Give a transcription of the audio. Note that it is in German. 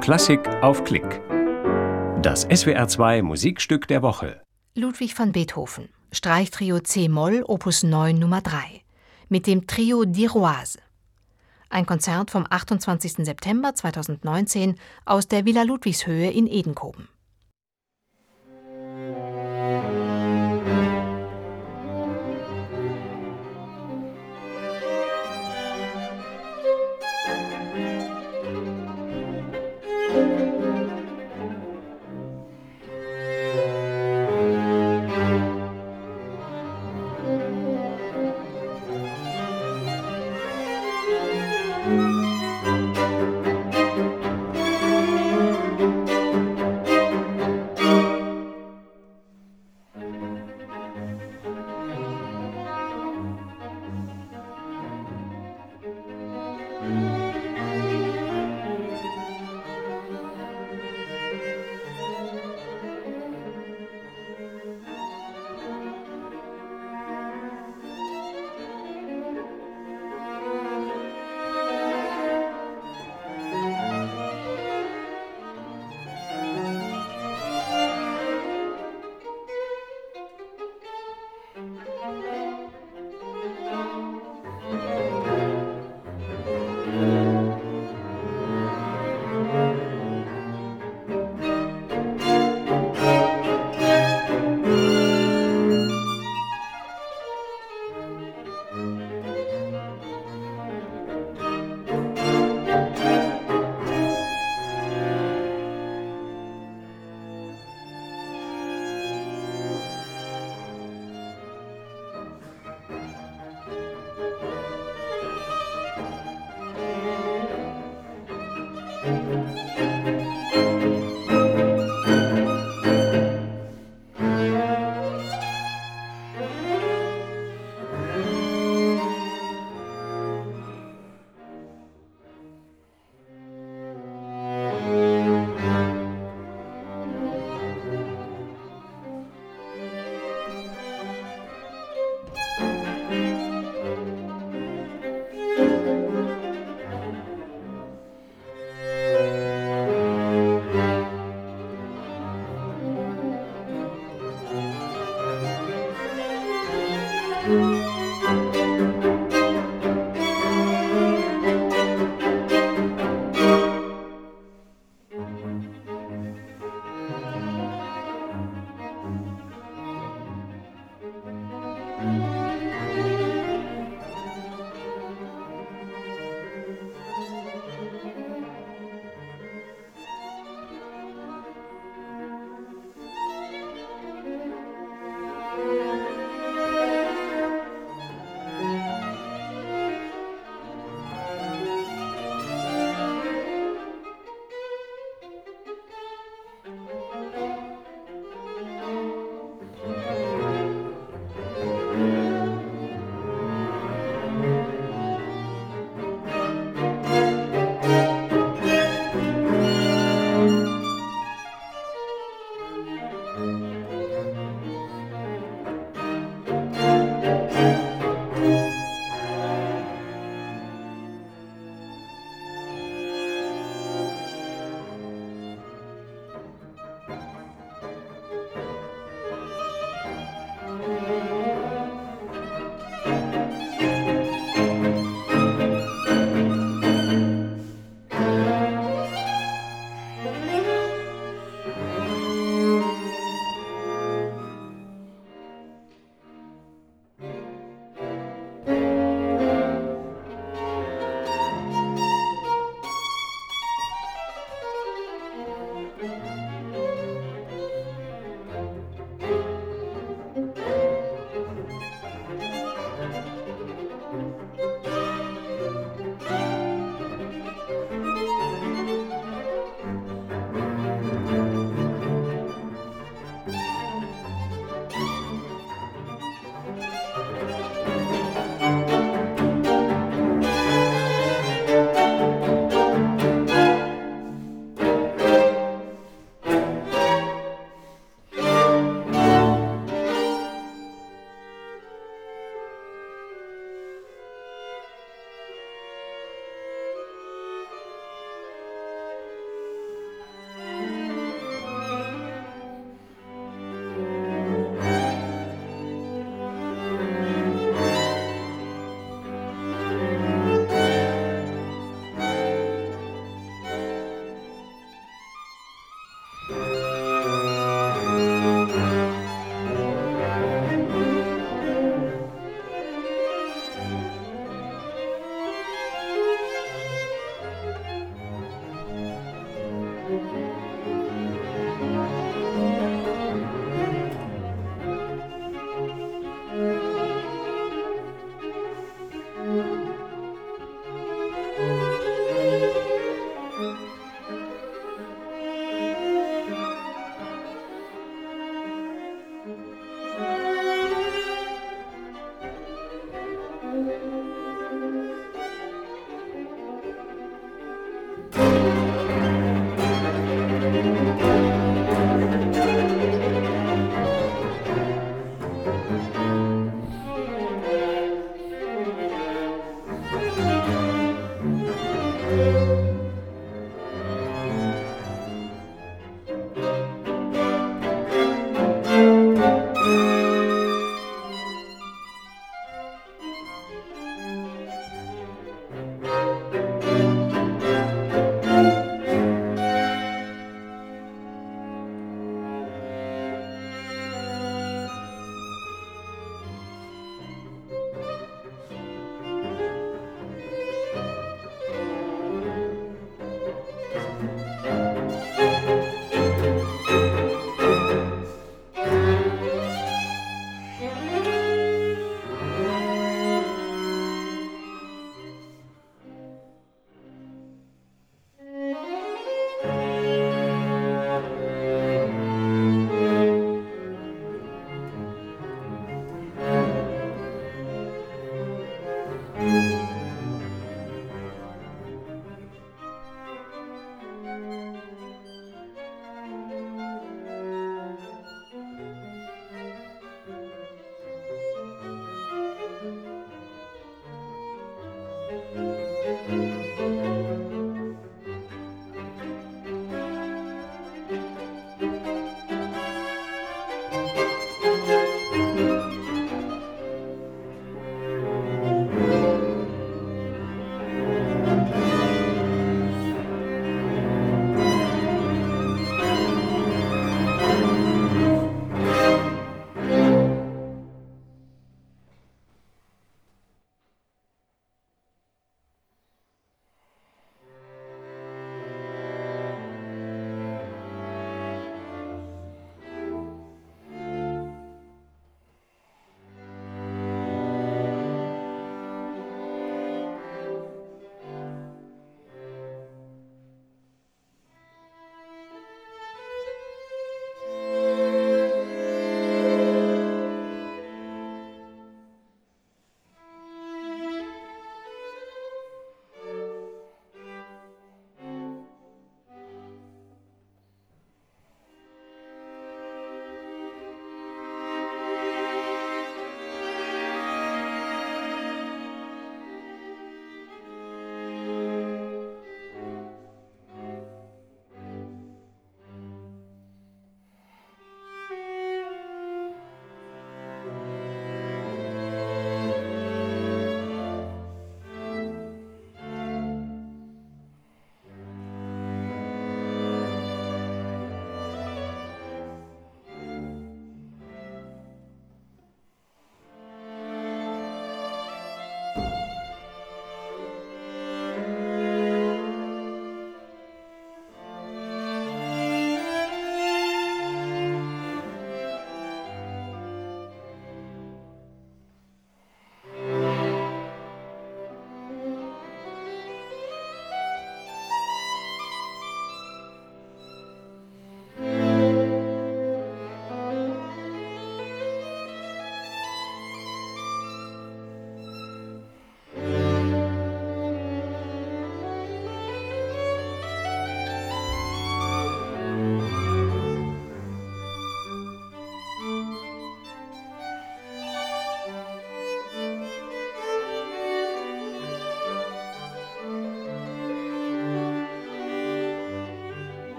Klassik auf Klick. Das SWR2 Musikstück der Woche. Ludwig van Beethoven, Streichtrio C-Moll, Opus 9 Nummer 3, mit dem Trio d'Iroise. Ein Konzert vom 28. September 2019 aus der Villa Ludwigshöhe in Edenkoben.